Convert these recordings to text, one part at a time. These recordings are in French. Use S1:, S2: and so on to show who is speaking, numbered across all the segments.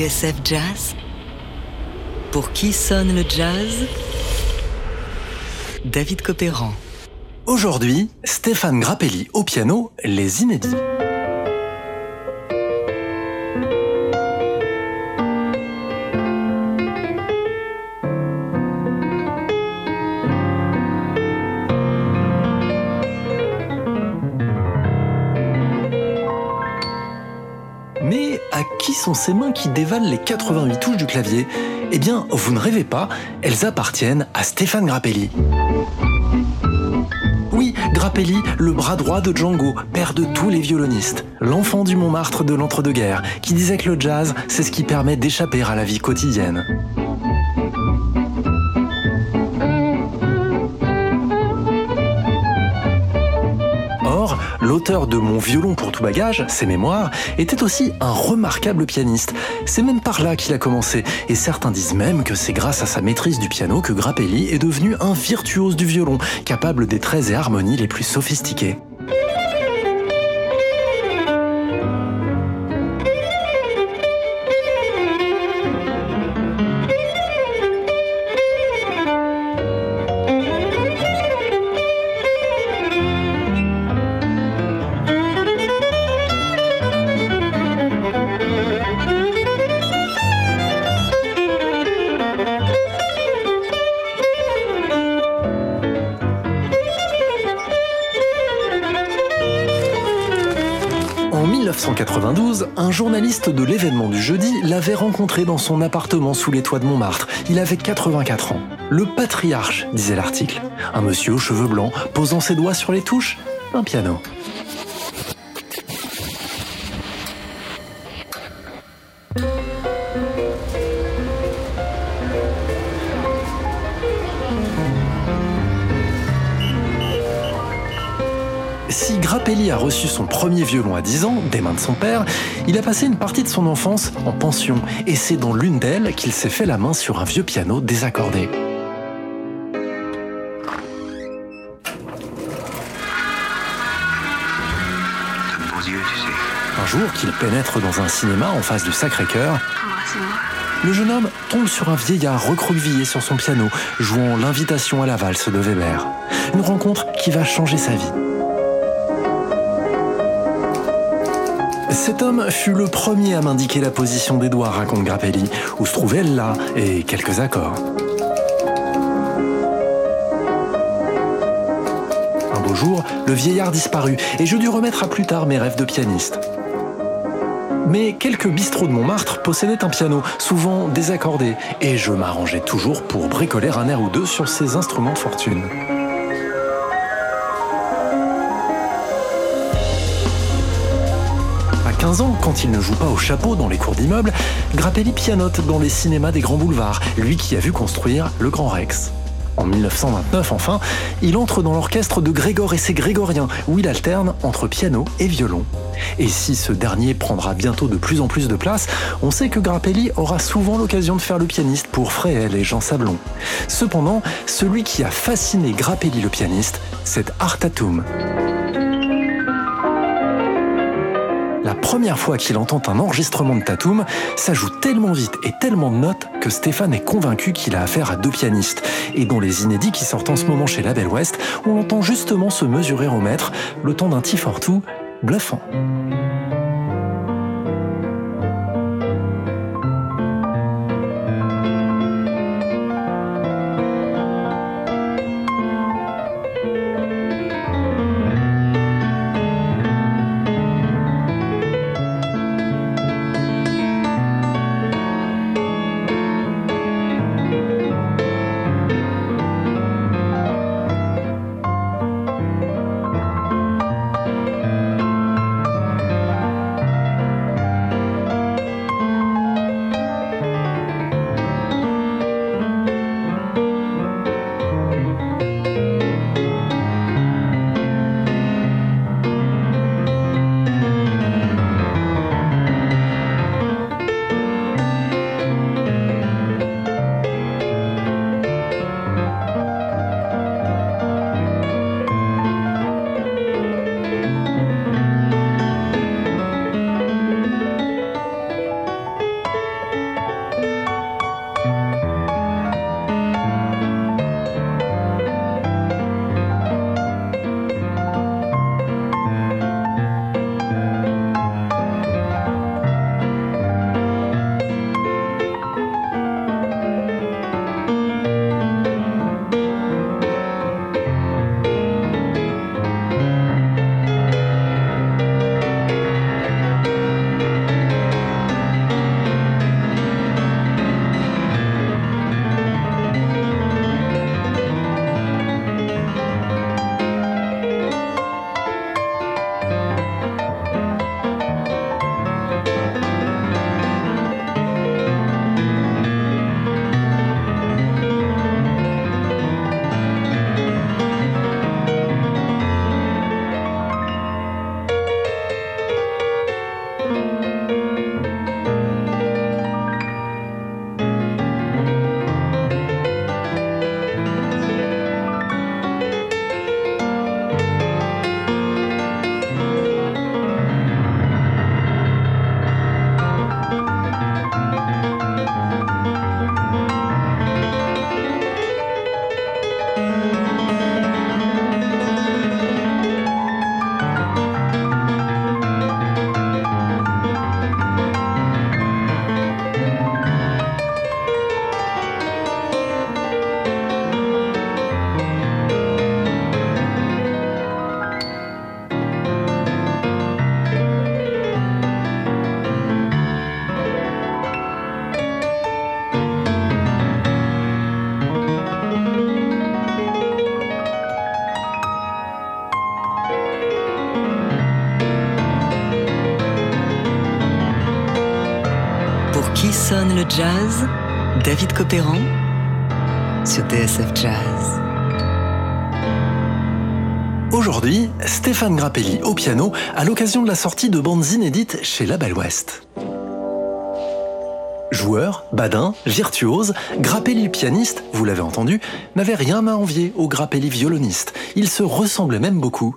S1: TSF Jazz Pour qui sonne le jazz? David Copéran.
S2: Aujourd'hui, Stéphane Grappelli au piano, les inédits. Sont ces mains qui dévalent les 88 touches du clavier Eh bien, vous ne rêvez pas, elles appartiennent à Stéphane Grappelli. Oui, Grappelli, le bras droit de Django, père de tous les violonistes, l'enfant du Montmartre de l'entre-deux-guerres, qui disait que le jazz, c'est ce qui permet d'échapper à la vie quotidienne. L'auteur de Mon violon pour tout bagage, ses mémoires, était aussi un remarquable pianiste. C'est même par là qu'il a commencé, et certains disent même que c'est grâce à sa maîtrise du piano que Grappelli est devenu un virtuose du violon, capable des traits et harmonies les plus sophistiqués. 1992, un journaliste de l'événement du jeudi l'avait rencontré dans son appartement sous les toits de Montmartre. Il avait 84 ans. Le patriarche, disait l'article. Un monsieur aux cheveux blancs, posant ses doigts sur les touches, un piano. Grappelli a reçu son premier violon à 10 ans, des mains de son père, il a passé une partie de son enfance en pension, et c'est dans l'une d'elles qu'il s'est fait la main sur un vieux piano désaccordé. Un jour qu'il pénètre dans un cinéma en face du Sacré-Cœur, le jeune homme tombe sur un vieillard recroquevillé sur son piano, jouant l'invitation à la valse de Weber. Une rencontre qui va changer sa vie. Cet homme fut le premier à m'indiquer la position doigts, raconte Grappelli, où se trouvait le La et quelques accords. Un beau jour, le vieillard disparut et je dus remettre à plus tard mes rêves de pianiste. Mais quelques bistrots de Montmartre possédaient un piano, souvent désaccordé, et je m'arrangeais toujours pour bricoler un air ou deux sur ces instruments de fortune. 15 ans, quand il ne joue pas au chapeau dans les cours d'immeubles, Grappelli pianote dans les cinémas des grands boulevards, lui qui a vu construire le Grand Rex. En 1929, enfin, il entre dans l'orchestre de Grégor et ses Grégoriens, où il alterne entre piano et violon. Et si ce dernier prendra bientôt de plus en plus de place, on sait que Grappelli aura souvent l'occasion de faire le pianiste pour Fréhel et Jean Sablon. Cependant, celui qui a fasciné Grappelli le pianiste, c'est Art Tatum. La première fois qu'il entend un enregistrement de Tatum, ça joue tellement vite et tellement de notes que Stéphane est convaincu qu'il a affaire à deux pianistes. Et dans les inédits qui sortent en ce moment chez Label West, on entend justement se mesurer au mètre le temps d'un T42 bluffant.
S1: sonne le jazz David Copéran sur TSF Jazz.
S2: Aujourd'hui, Stéphane Grappelli au piano à l'occasion de la sortie de bandes inédites chez Label West. Joueur, badin, virtuose, Grappelli pianiste, vous l'avez entendu, n'avait rien à envier au Grappelli violoniste. Ils se ressemblaient même beaucoup.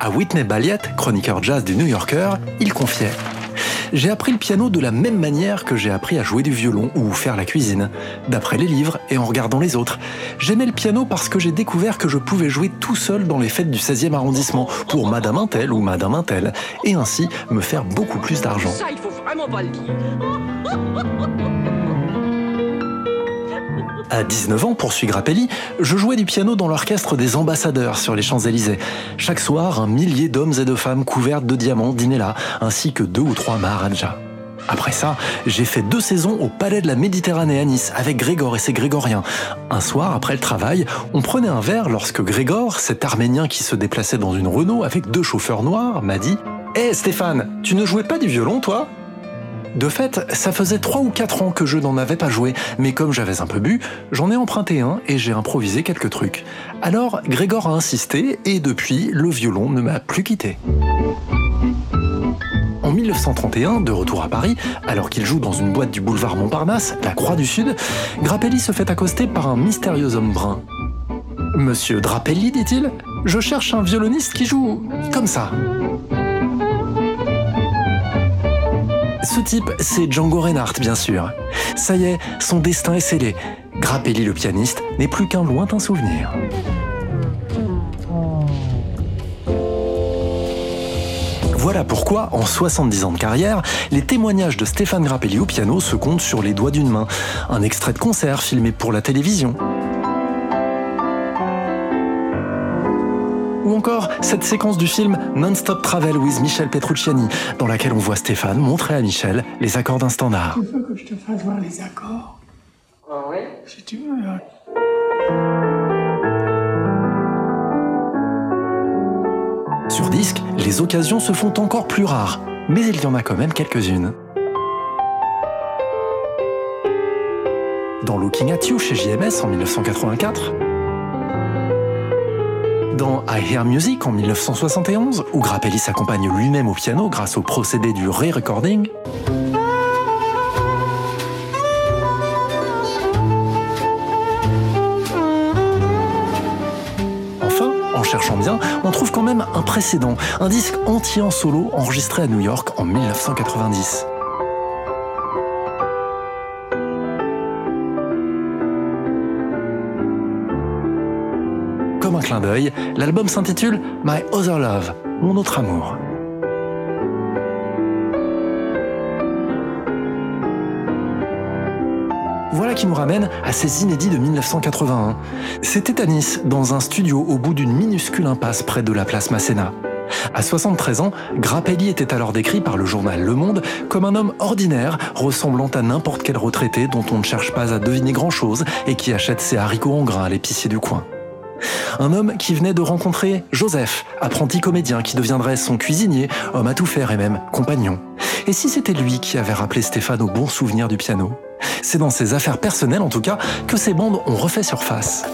S2: À Whitney Balliett, chroniqueur jazz du New Yorker, il confiait j'ai appris le piano de la même manière que j'ai appris à jouer du violon ou faire la cuisine, d'après les livres et en regardant les autres. J'aimais le piano parce que j'ai découvert que je pouvais jouer tout seul dans les fêtes du 16e arrondissement pour Madame Intel ou Madame Intel, et ainsi me faire beaucoup plus d'argent.
S3: Ça, il faut vraiment pas le dire.
S2: À 19 ans, poursuit Grappelli, je jouais du piano dans l'orchestre des ambassadeurs sur les Champs-Élysées. Chaque soir, un millier d'hommes et de femmes couvertes de diamants dînaient là, ainsi que deux ou trois maharajas. Après ça, j'ai fait deux saisons au Palais de la Méditerranée à Nice avec Grégor et ses Grégoriens. Un soir, après le travail, on prenait un verre lorsque Grégor, cet Arménien qui se déplaçait dans une Renault avec deux chauffeurs noirs, m'a dit Hé Stéphane, tu ne jouais pas du violon toi? De fait, ça faisait 3 ou 4 ans que je n'en avais pas joué, mais comme j'avais un peu bu, j'en ai emprunté un et j'ai improvisé quelques trucs. Alors Grégor a insisté et depuis, le violon ne m'a plus quitté. En 1931, de retour à Paris, alors qu'il joue dans une boîte du boulevard Montparnasse, la Croix du Sud, Grappelli se fait accoster par un mystérieux homme brun. Monsieur Drappelli, dit-il, je cherche un violoniste qui joue comme ça. Ce type, c'est Django Reinhardt, bien sûr. Ça y est, son destin est scellé. Grappelli le pianiste n'est plus qu'un lointain souvenir. Voilà pourquoi, en 70 ans de carrière, les témoignages de Stéphane Grappelli au piano se comptent sur les doigts d'une main. Un extrait de concert filmé pour la télévision. Encore cette séquence du film Non-Stop Travel with Michel Petrucciani, dans laquelle on voit Stéphane montrer à Michel les accords d'un standard.
S4: Tu veux que je te fasse voir les accords?
S3: Ah ouais?
S4: Si tu veux. hein.
S2: Sur disque, les occasions se font encore plus rares, mais il y en a quand même quelques-unes. Dans Looking at You chez JMS en 1984, dans I Hear Music en 1971, où Grappelli s'accompagne lui-même au piano grâce au procédé du re-recording, Enfin, en cherchant bien, on trouve quand même un précédent, un disque entier en solo enregistré à New York en 1990. Clin d'œil, l'album s'intitule My Other Love, mon autre amour. Voilà qui nous ramène à ces inédits de 1981. C'était à Nice, dans un studio au bout d'une minuscule impasse près de la place Masséna. À 73 ans, Grappelli était alors décrit par le journal Le Monde comme un homme ordinaire, ressemblant à n'importe quel retraité dont on ne cherche pas à deviner grand-chose et qui achète ses haricots en grains à l'épicier du coin. Un homme qui venait de rencontrer Joseph, apprenti comédien qui deviendrait son cuisinier, homme à tout faire et même compagnon. Et si c'était lui qui avait rappelé Stéphane au bon souvenir du piano? C'est dans ses affaires personnelles en tout cas que ces bandes ont refait surface.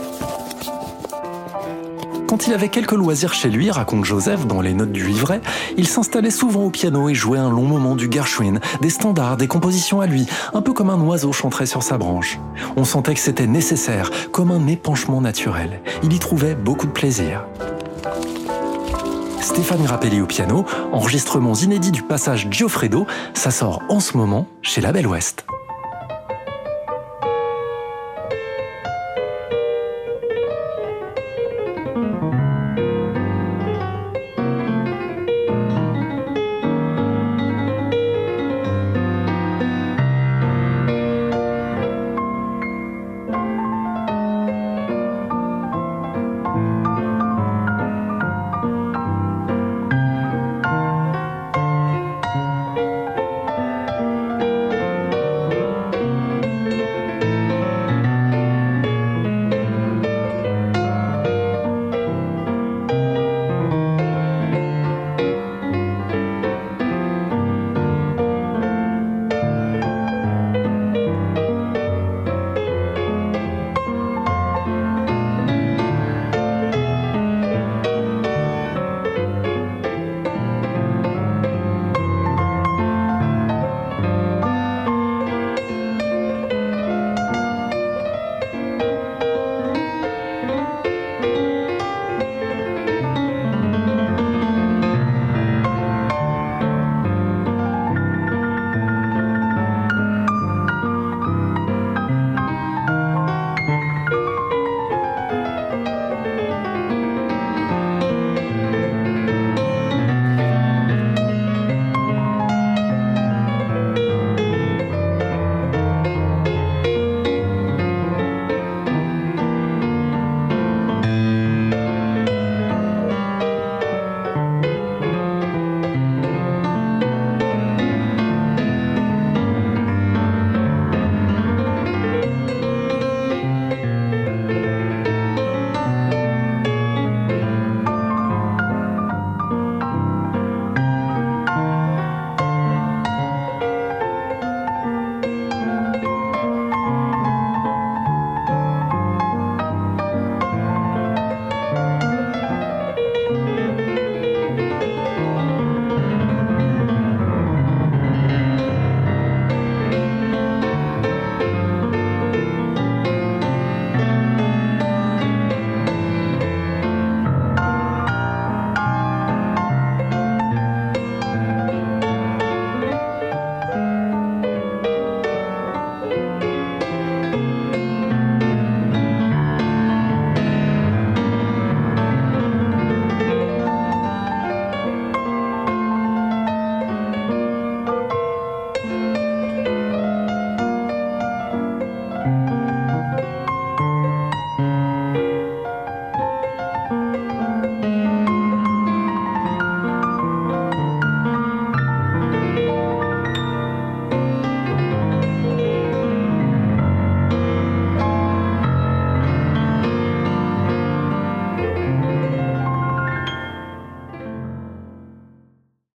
S2: Quand il avait quelques loisirs chez lui, raconte Joseph dans les notes du livret, il s'installait souvent au piano et jouait un long moment du Gershwin, des standards, des compositions à lui, un peu comme un oiseau chanterait sur sa branche. On sentait que c'était nécessaire, comme un épanchement naturel. Il y trouvait beaucoup de plaisir. Stéphane Grappelli au piano, enregistrements inédits du passage Giuffredo, ça sort en ce moment chez Label West.